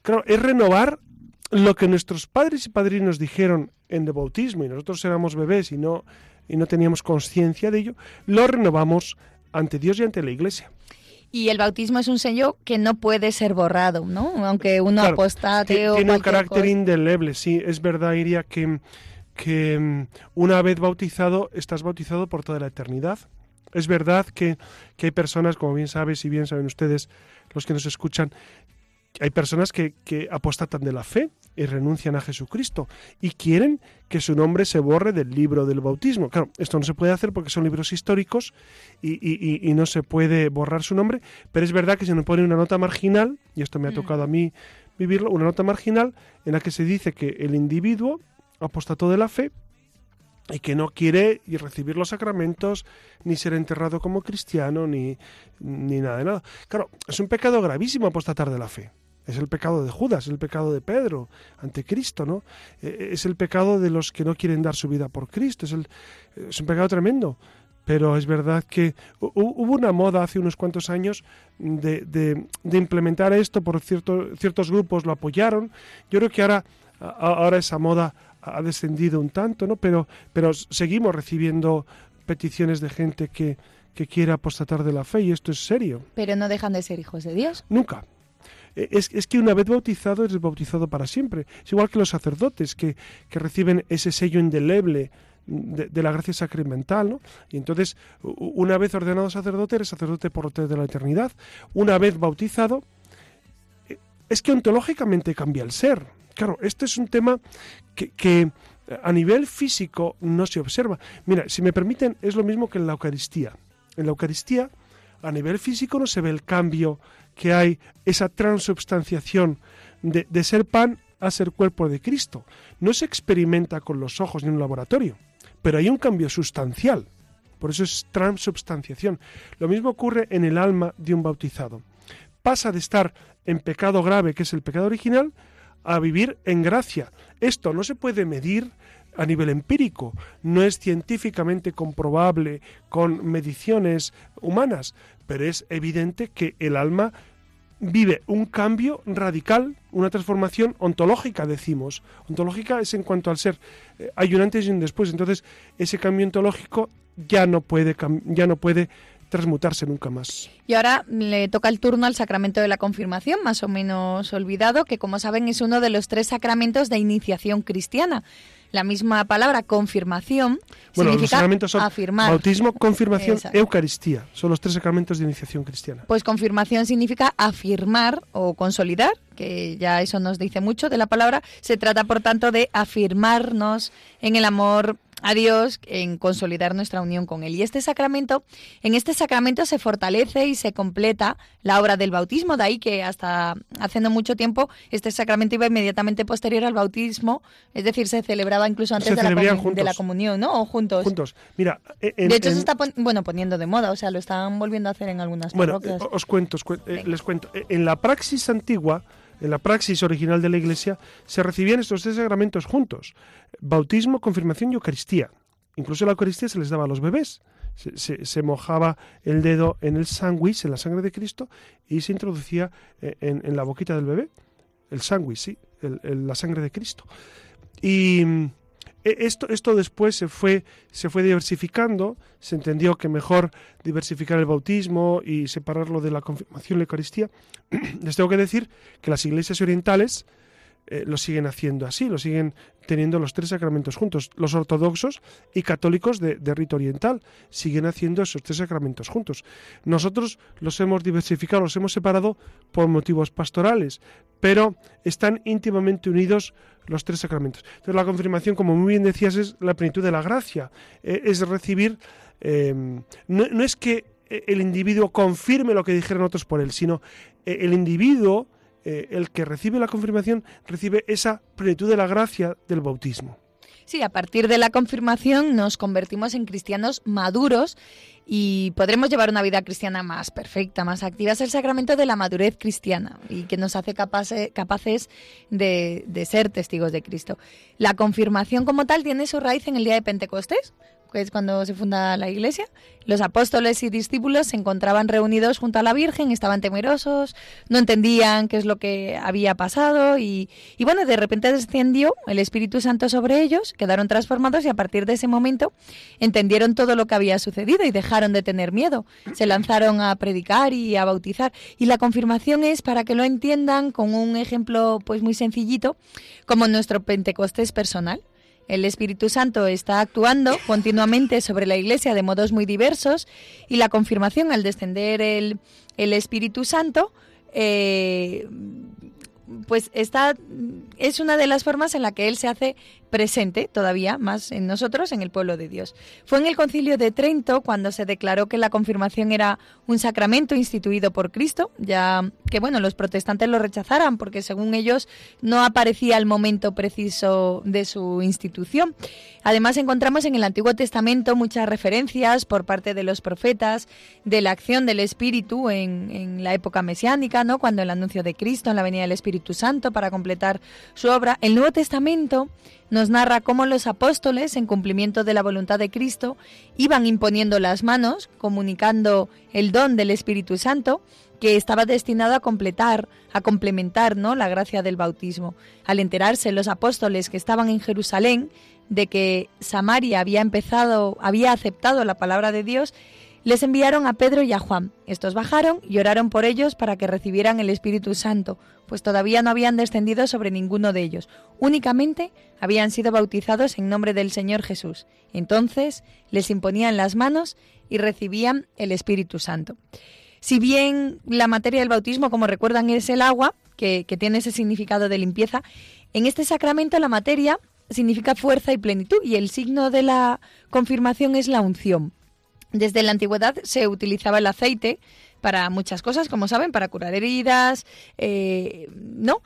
Claro, es renovar lo que nuestros padres y padrinos dijeron en el bautismo, y nosotros éramos bebés y no, y no teníamos conciencia de ello, lo renovamos ante Dios y ante la Iglesia. Y el bautismo es un sello que no puede ser borrado, ¿no? Aunque uno apostate o Tiene un carácter indeleble, sí. Es verdad, Iria, que, que mm, una vez bautizado, estás bautizado por toda la eternidad. Es verdad que, que hay personas, como bien sabes y bien saben ustedes, los que nos escuchan, hay personas que, que apostatan de la fe y renuncian a Jesucristo y quieren que su nombre se borre del libro del bautismo. Claro, esto no se puede hacer porque son libros históricos y, y, no se puede borrar su nombre, pero es verdad que se nos pone una nota marginal, y esto me ha mm. tocado a mí vivirlo, una nota marginal en la que se dice que el individuo apostató de la fe y que no quiere recibir los sacramentos, ni ser enterrado como cristiano, ni, ni nada de nada. Claro, es un pecado gravísimo apostatar de la fe. Es el pecado de Judas, el pecado de Pedro ante Cristo, ¿no? E, e, es el pecado de los que no quieren dar su vida por Cristo, es, el, es un pecado tremendo. Pero es verdad que hubo una moda hace unos cuantos años de, de, de implementar esto, por cierto, ciertos grupos lo apoyaron. Yo creo que ahora, ahora esa moda ha descendido un tanto, ¿no? Pero, pero seguimos recibiendo peticiones de gente que, que quiere apostatar de la fe y esto es serio. Pero no dejan de ser hijos de Dios. Nunca, eh, es, que una vez bautizado eres bautizado para siempre. Es igual que los sacerdotes que, reciben ese sello indeleble de, la gracia sacramental, ¿no? Y entonces, una vez ordenado sacerdote, eres sacerdote por de la eternidad. Una vez bautizado, eh, es que ontológicamente cambia el ser. Claro, este es un tema que, a nivel físico no se observa. Mira, si me permiten, es lo mismo que en la Eucaristía. En la Eucaristía, a nivel físico no se ve el cambio que hay esa transubstanciación de, de ser pan a ser cuerpo de Cristo. No se experimenta con los ojos ni en un laboratorio, pero hay un cambio sustancial. Por eso es transubstanciación. Lo mismo ocurre en el alma de un bautizado. Pasa de estar en pecado grave, que es el pecado original, a vivir en gracia. Esto no se puede medir a nivel empírico, no es científicamente comprobable con mediciones humanas, pero es evidente que el alma vive un cambio radical, una transformación ontológica, decimos. Ontológica es en cuanto al ser. Eh, hay un antes y un después. Entonces, ese cambio ontológico ya no puede, ya no puede transmutarse nunca más. Y ahora le toca el turno al sacramento de la confirmación, más o menos olvidado, que como saben es uno de los tres sacramentos de iniciación cristiana. La misma palabra confirmación bueno, significa los sacramentos son afirmar. Bautismo, confirmación, Eucaristía. Son los tres sacramentos de iniciación cristiana. Pues confirmación significa afirmar o consolidar, que ya eso nos dice mucho de la palabra. Se trata, por tanto, de afirmarnos en el amor a Dios en consolidar nuestra unión con Él. Y este sacramento, en este sacramento se fortalece y se completa la obra del bautismo, de ahí que hasta hace no mucho tiempo este sacramento iba inmediatamente posterior al bautismo, es decir, se celebraba incluso antes de la, de la, comunión, ¿no? O juntos. Juntos. Mira, de hecho se está bueno poniendo de moda, o sea, lo están volviendo a hacer en algunas bueno, Bueno, os cuento, eh, les cuento. En la praxis antigua en la praxis original de la Iglesia, se recibían estos tres sacramentos juntos, bautismo, confirmación y Eucaristía. Incluso la Eucaristía se les daba a los bebés. Se, mojaba el dedo en el sándwich, en la sangre de Cristo, y se introducía eh, en, la boquita del bebé. El sándwich, sí, la sangre de Cristo. Y esto, esto después se fue, se fue diversificando, se entendió que mejor diversificar el bautismo y separarlo de la confirmación y la Eucaristía. Les tengo que decir que las iglesias orientales eh, lo siguen haciendo así, lo siguen teniendo los tres sacramentos juntos. Los ortodoxos y católicos de, rito oriental siguen haciendo esos tres sacramentos juntos. Nosotros los hemos diversificado, los hemos separado por motivos pastorales, pero están íntimamente unidos los tres sacramentos. Entonces la confirmación, como muy bien decías, es la plenitud de la gracia, eh, es recibir, eh, no, es que el individuo confirme lo que dijeron otros por él, sino el individuo eh, el que recibe la confirmación recibe esa plenitud de la gracia del bautismo. Sí, a partir de la confirmación nos convertimos en cristianos maduros y podremos llevar una vida cristiana más perfecta, más activa. Es el sacramento de la madurez cristiana y que nos hace capaces de, de ser testigos de Cristo. La confirmación como tal tiene su raíz en el día de Pentecostés, que es cuando se funda la iglesia, los apóstoles y discípulos se encontraban reunidos junto a la Virgen, estaban temerosos, no entendían qué es lo que había pasado y, y, bueno, de repente descendió el Espíritu Santo sobre ellos, quedaron transformados y a partir de ese momento entendieron todo lo que había sucedido y dejaron de tener miedo. Se lanzaron a predicar y a bautizar y la confirmación es para que lo entiendan con un ejemplo pues muy sencillito como nuestro Pentecostés personal. El Espíritu Santo está actuando continuamente sobre la Iglesia de modos muy diversos y la confirmación al descender el, Espíritu Santo eh, pues esta es una de las formas en la que él se hace presente todavía más en nosotros, en el pueblo de Dios. Fue en el concilio de Trento cuando se declaró que la confirmación era un sacramento instituido por Cristo, ya que bueno, los protestantes lo rechazaran porque según ellos no aparecía el momento preciso de su institución. Además encontramos en el Antiguo Testamento muchas referencias por parte de los profetas de la acción del Espíritu en, la época mesiánica, ¿no? cuando el anuncio de Cristo en la venida del Espíritu Santo para completar su obra. El Nuevo Testamento narra cómo los apóstoles, en cumplimiento de la voluntad de Cristo, iban imponiendo las manos, comunicando el don del Espíritu Santo, que estaba destinado a completar, a complementar ¿no? la gracia del bautismo. Al enterarse los apóstoles que estaban en Jerusalén de que Samaria había empezado, había aceptado la palabra de Dios, les enviaron a Pedro y a Juan. Estos bajaron y oraron por ellos para que recibieran el Espíritu Santo, pues todavía no habían descendido sobre ninguno de ellos, únicamente habían sido bautizados en nombre del Señor Jesús. Entonces les imponían las manos y recibían el Espíritu Santo. Si bien la materia del bautismo, como recuerdan, es el agua, que, que tiene ese significado de limpieza, en este sacramento la materia significa fuerza y plenitud y el signo de la confirmación es la unción. Desde la antigüedad se utilizaba el aceite para muchas cosas, como saben, para curar heridas, eh, ¿no?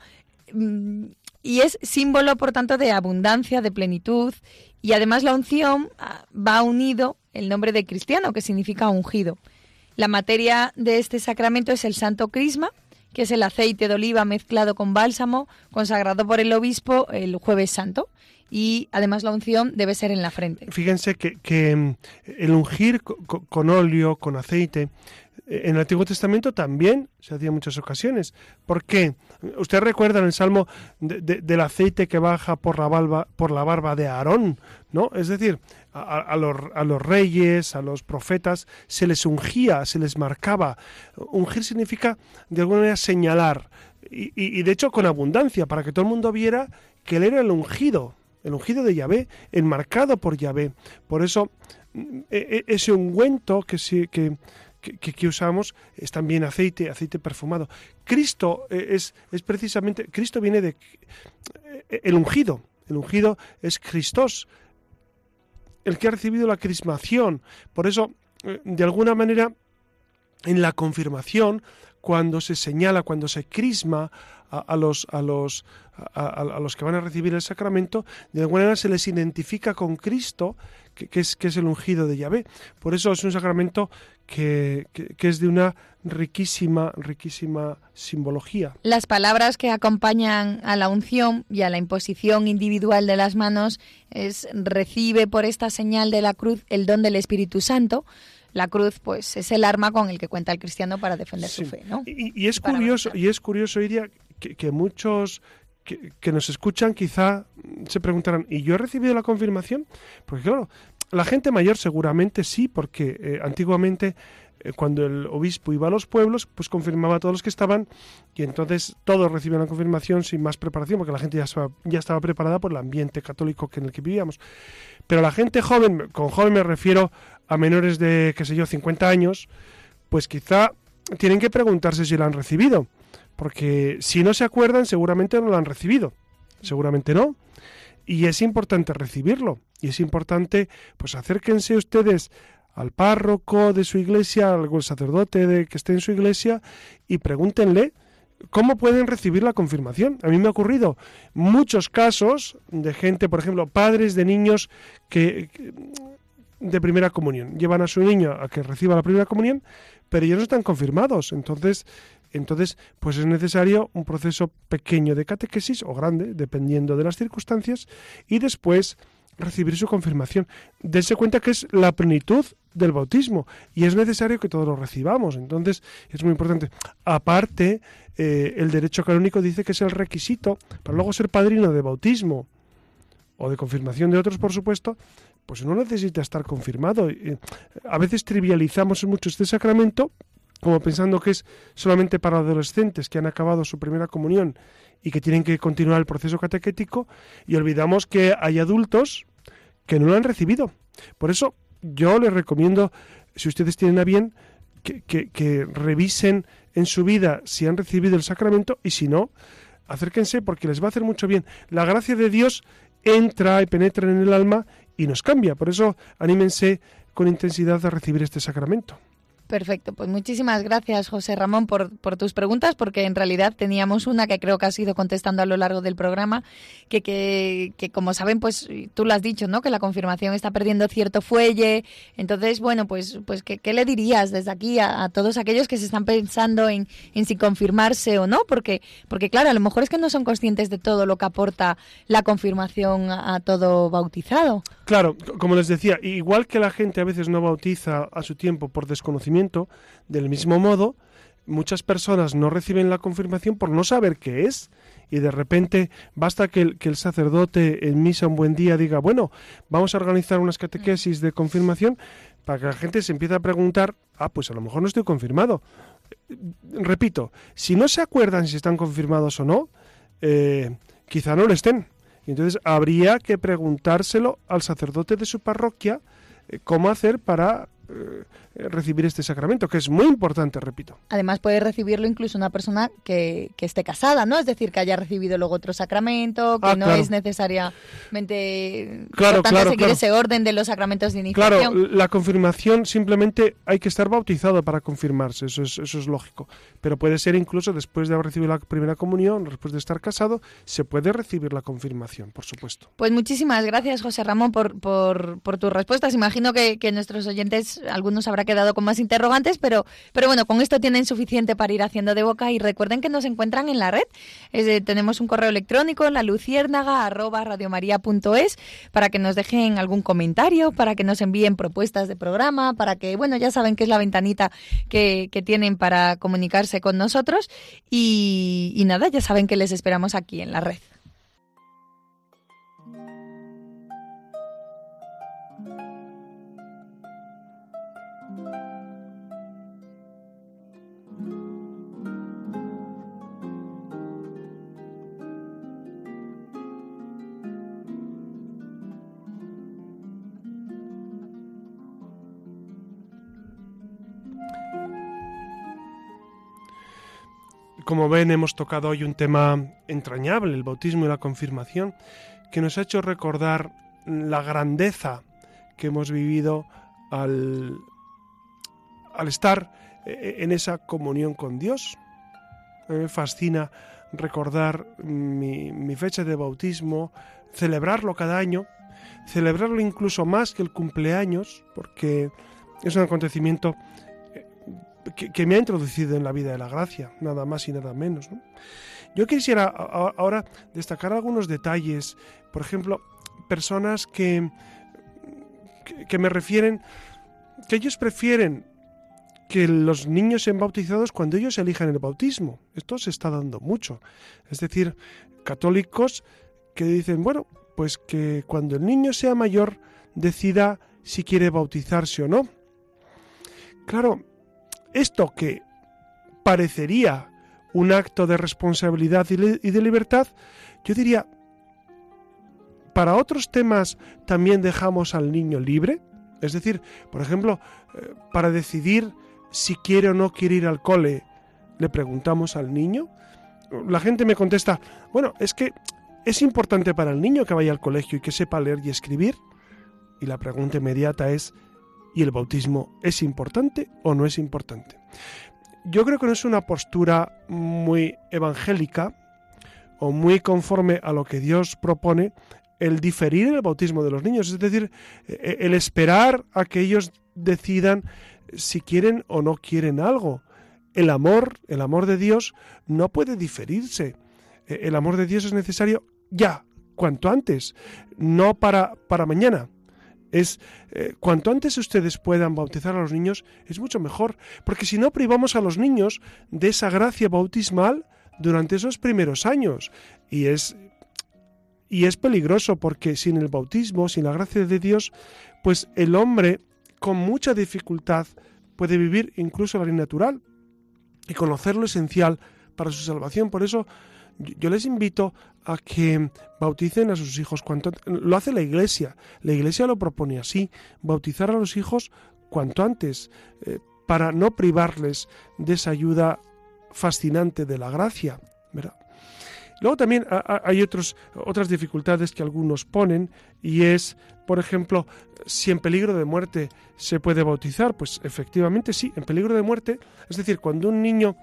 Mm, y es símbolo, por tanto, de abundancia, de plenitud. Y además la unción ah, va unido el nombre de cristiano, que significa ungido. La materia de este sacramento es el santo crisma, que es el aceite de oliva mezclado con bálsamo, consagrado por el obispo el jueves santo y además la unción debe ser en la frente. Fíjense que, mm, el ungir con óleo, con aceite, En el Antiguo Testamento también se hacía en muchas ocasiones. ¿Por qué? Usted recuerda el Salmo del aceite que baja por la, barba, por la barba de Aarón, ¿no? Es decir, a, los, a, los, reyes, a los profetas, se les ungía, se les marcaba. Ungir significa, de alguna manera, señalar. Y, y, de hecho, con abundancia, para que todo el mundo viera que él era el ungido, el ungido de Yahvé, enmarcado por Yahvé. Por eso, e, e, ese ungüento que, que, que, usamos es también aceite, aceite perfumado. Cristo eh, es, es precisamente, Cristo viene de el ungido, el ungido es Cristos, el que ha recibido la crismación. Por eso, de alguna manera, en la confirmación, cuando se señala, cuando se crisma a, los, a, los, a, los que van a recibir el sacramento, de alguna manera se les identifica con Cristo, que, es, que es el ungido de Yahvé. Por eso es un sacramento que, que, es de una riquísima, riquísima simbología. Las palabras que acompañan a la unción y a la imposición individual de las manos es recibe por esta señal de la cruz el don del Espíritu Santo. La cruz, pues, es el arma con el que cuenta el cristiano para defender su fe, ¿no? Y, es curioso, y es curioso, Iria, que, muchos que, nos escuchan quizá se preguntarán, ¿y yo he recibido la confirmación? Porque claro, la gente mayor seguramente sí, porque eh, antiguamente eh, cuando el obispo iba a los pueblos, pues confirmaba a todos los que estaban y entonces todos recibían la confirmación sin más preparación, porque la gente ya estaba, ya estaba preparada por el ambiente católico en el que vivíamos. Pero la gente joven, con joven me refiero a menores de, qué sé yo, 50 años, pues quizá tienen que preguntarse si la han recibido, porque si no se acuerdan seguramente no la han recibido, seguramente no. Y es importante recibirlo, y es importante, pues acérquense ustedes al párroco de su iglesia, al sacerdote de, que esté en su iglesia, y pregúntenle cómo pueden recibir la confirmación. A mí me ha ocurrido muchos casos de gente, por ejemplo, padres de niños que de primera comunión. Llevan a su niño a que reciba la primera comunión, pero ellos no están confirmados. Entonces, entonces, pues es necesario un proceso pequeño de catequesis o grande, dependiendo de las circunstancias, y después recibir su confirmación. Dense cuenta que es la plenitud del bautismo y es necesario que todos lo recibamos. Entonces, es muy importante. Aparte, eh, el derecho canónico dice que es el requisito para luego ser padrino de bautismo o de confirmación de otros, por supuesto, pues no necesita estar confirmado. A veces trivializamos mucho este sacramento, como pensando que es solamente para adolescentes que han acabado su primera comunión y que tienen que continuar el proceso catequético, y olvidamos que hay adultos que no lo han recibido. Por eso yo les recomiendo, si ustedes tienen a bien, que, revisen en su vida si han recibido el sacramento y si no, acérquense porque les va a hacer mucho bien. La gracia de Dios entra y penetra en el alma y nos cambia. Por eso anímense con intensidad a recibir este sacramento. Perfecto, pues muchísimas gracias José Ramón por, por, tus preguntas, porque en realidad teníamos una que creo que has ido contestando a lo largo del programa, que, que, que, como saben, pues tú lo has dicho, ¿no? Que la confirmación está perdiendo cierto fuelle. Entonces, bueno, pues, pues ¿qué, le dirías desde aquí a, todos aquellos que se están pensando en, en si confirmarse o no? Porque, porque claro, a lo mejor es que no son conscientes de todo lo que aporta la confirmación a todo bautizado. Claro, como les decía, igual que la gente a veces no bautiza a su tiempo por desconocimiento, del mismo modo, muchas personas no reciben la confirmación por no saber qué es. Y de repente basta que el, sacerdote en misa un buen día diga, bueno, vamos a organizar unas catequesis de confirmación para que la gente se empiece a preguntar, ah, pues a lo mejor no estoy confirmado. Repito, si no se acuerdan si están confirmados o no, eh, quizá no lo estén y entonces habría que preguntárselo al sacerdote de su parroquia eh, cómo hacer para recibir este sacramento, que es muy importante, repito. Además puede recibirlo incluso una persona que, que esté casada, ¿no? Es decir, que haya recibido luego otro sacramento, que ah, no es necesariamente claro, claro, seguir ese orden de los sacramentos de iniciación. Claro, la confirmación simplemente hay que estar bautizado para confirmarse, eso es, eso es lógico. Pero puede ser incluso después de haber recibido la primera comunión, después de estar casado, se puede recibir la confirmación, por supuesto. Pues muchísimas gracias, José Ramón, por, por, por tus respuestas. Imagino que, que nuestros oyentes algunos habrá quedado con más interrogantes, pero, pero bueno, con esto tienen suficiente para ir haciendo de boca y recuerden que nos encuentran en la red. tenemos un correo electrónico, la luciérnaga arroba radiomaria.es, para que nos dejen algún comentario, para que nos envíen propuestas de programa, para que, bueno, ya saben que es la ventanita que, tienen para comunicarse con nosotros y nada, ya saben que les esperamos aquí en la red. Como ven, hemos tocado hoy un tema entrañable, el bautismo y la confirmación, que nos ha hecho recordar la grandeza que hemos vivido al, al estar eh, en esa comunión con Dios. A mí me fascina recordar mi, mi, fecha de bautismo, celebrarlo cada año, celebrarlo incluso más que el cumpleaños, porque es un acontecimiento que, me ha introducido en la vida de la gracia, nada más y nada menos. Yo quisiera ahora destacar algunos detalles, por ejemplo, personas que, que, me refieren que ellos prefieren que los niños sean bautizados cuando ellos elijan el bautismo. Esto se está dando mucho. Es decir, católicos que dicen, bueno, pues que cuando el niño sea mayor decida si quiere bautizarse o no. Claro, esto que parecería un acto de responsabilidad y de libertad, yo diría, para otros temas también dejamos al niño libre. Es decir, por ejemplo, eh, para decidir si quiere o no quiere ir al cole, le preguntamos al niño. La gente me contesta, bueno, es que es importante para el niño que vaya al colegio y que sepa leer y escribir. Y la pregunta inmediata es, y el bautismo es importante o no es importante. Yo creo que no es una postura muy evangélica o muy conforme a lo que Dios propone el diferir el bautismo de los niños, es decir, e-, el esperar a que ellos decidan si quieren o no quieren algo. El amor, el amor de Dios no puede diferirse. E-, el amor de Dios es necesario ya, cuanto antes, no para, para mañana es eh, cuanto antes ustedes puedan bautizar a los niños es mucho mejor, porque si no privamos a los niños de esa gracia bautismal durante esos primeros años y es y es peligroso porque sin el bautismo, sin la gracia de Dios, pues el hombre con mucha dificultad puede vivir incluso la ley natural y conocer lo esencial para su salvación. Por eso yo les invito a que bauticen a sus hijos cuanto lo hace la iglesia. La iglesia lo propone así bautizar a los hijos cuanto antes eh, para no privarles de esa ayuda fascinante de la gracia luego también hay otros, otras dificultades que algunos ponen y es por ejemplo si en peligro de muerte se puede bautizar pues efectivamente sí en peligro de muerte es decir cuando un niño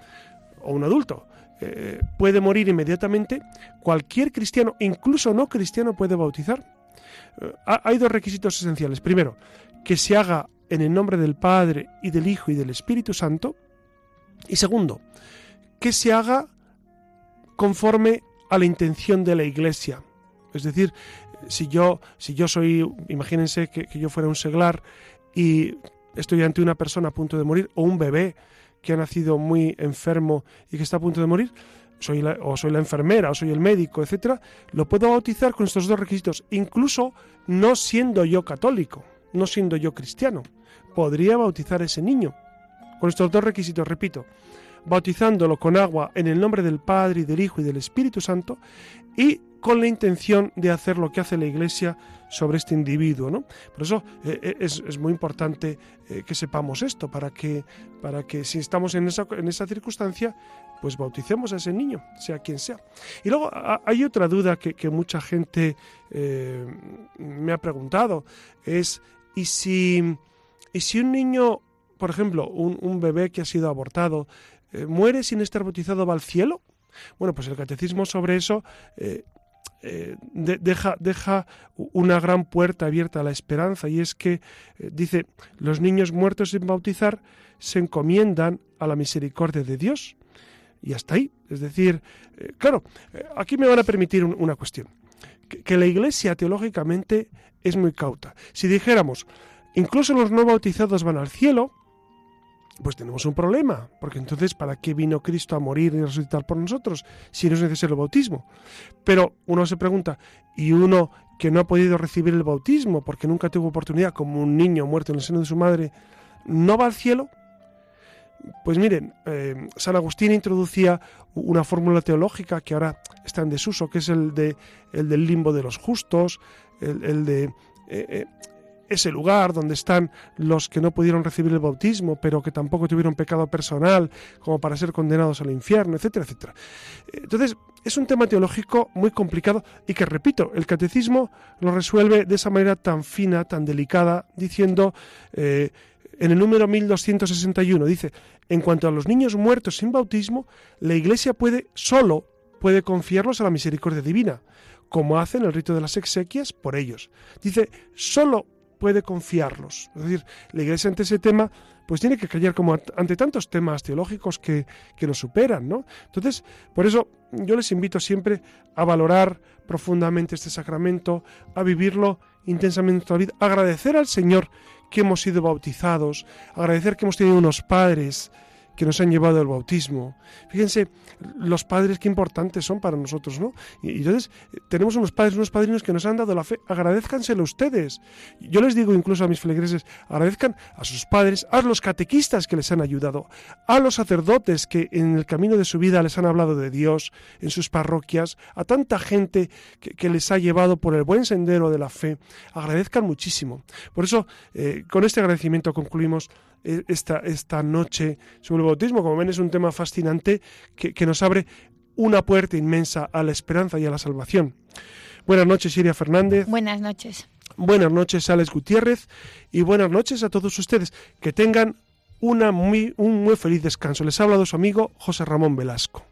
o un adulto eh, puede morir inmediatamente, cualquier cristiano, incluso no cristiano, puede bautizar. Eh, hay dos requisitos esenciales. Primero, que se haga en el nombre del Padre y del Hijo y del Espíritu Santo. Y segundo, que se haga conforme a la intención de la Iglesia. Es decir, si yo, si yo soy, imagínense que, que yo fuera un seglar y estoy ante una persona a punto de morir o un bebé que ha nacido muy enfermo y que está a punto de morir, soy o soy la enfermera o soy el médico, etcétera, lo puedo bautizar con estos dos requisitos, incluso no siendo yo católico, no siendo yo cristiano. Podría bautizar a ese niño con estos dos requisitos, repito, bautizándolo con agua en el nombre del Padre y del Hijo y del Espíritu Santo y con la intención de hacer lo que hace la Iglesia sobre este individuo. ¿no? Por eso eh, eh, es, muy importante eh, que sepamos esto, para que, para que si estamos en esa, en esa circunstancia, pues bauticemos a ese niño, sea quien sea. Y luego hay otra duda que, mucha gente me ha preguntado, es, ¿y si, y si un niño, por ejemplo, un, un bebé que ha sido abortado, muere sin estar bautizado, va al cielo? Bueno, pues el catecismo sobre eso deja, deja una gran puerta abierta a la esperanza y es que eh, dice, los niños muertos sin bautizar se encomiendan a la misericordia de Dios. Y hasta ahí. Es decir, eh, claro, aquí me van a permitir una cuestión. que la Iglesia teológicamente es muy cauta. Si dijéramos, incluso los no bautizados van al cielo, pues tenemos un problema, porque entonces ¿para qué vino Cristo a morir y resucitar por nosotros si no es necesario el bautismo? Pero uno se pregunta, ¿y uno que no ha podido recibir el bautismo porque nunca tuvo oportunidad, como un niño muerto en el seno de su madre, no va al cielo? Pues miren, eh, San Agustín introducía una fórmula teológica que ahora está en desuso, que es el, de, el del limbo de los justos, el, de eh, eh, ese lugar donde están los que no pudieron recibir el bautismo, pero que tampoco tuvieron pecado personal como para ser condenados al infierno, etcétera, etcétera. Entonces, es un tema teológico muy complicado y que, repito, el catecismo lo resuelve de esa manera tan fina, tan delicada, diciendo... Eh, en el número 1261 dice, en cuanto a los niños muertos sin bautismo, la Iglesia puede solo puede confiarlos a la misericordia divina, como hace en el rito de las exequias por ellos. Dice, solo puede confiarlos. Es decir, la Iglesia ante ese tema pues tiene que callar como ante tantos temas teológicos que, que nos superan, ¿no? Entonces, por eso yo les invito siempre a valorar profundamente este sacramento, a vivirlo intensamente toda la vida, agradecer al Señor que hemos sido bautizados, agradecer que hemos tenido unos padres que nos han llevado al bautismo. Fíjense, los padres qué importantes son para nosotros, ¿no? Y, entonces tenemos unos padres, unos padrinos que nos han dado la fe, agradezcanselo ustedes. Yo les digo incluso a mis feligreses, agradezcan a sus padres, a los catequistas que les han ayudado, a los sacerdotes que en el camino de su vida les han hablado de Dios, en sus parroquias, a tanta gente que, les ha llevado por el buen sendero de la fe. Agradezcan muchísimo. Por eso, eh, con este agradecimiento concluimos esta, esta noche sobre el bautismo. Como ven, es un tema fascinante que, que nos abre una puerta inmensa a la esperanza y a la salvación. Buenas noches, Siria Fernández. Buenas noches. Buenas noches, Alex Gutiérrez. Y buenas noches a todos ustedes. Que tengan una muy, un muy feliz descanso. Les ha hablado su amigo José Ramón Velasco.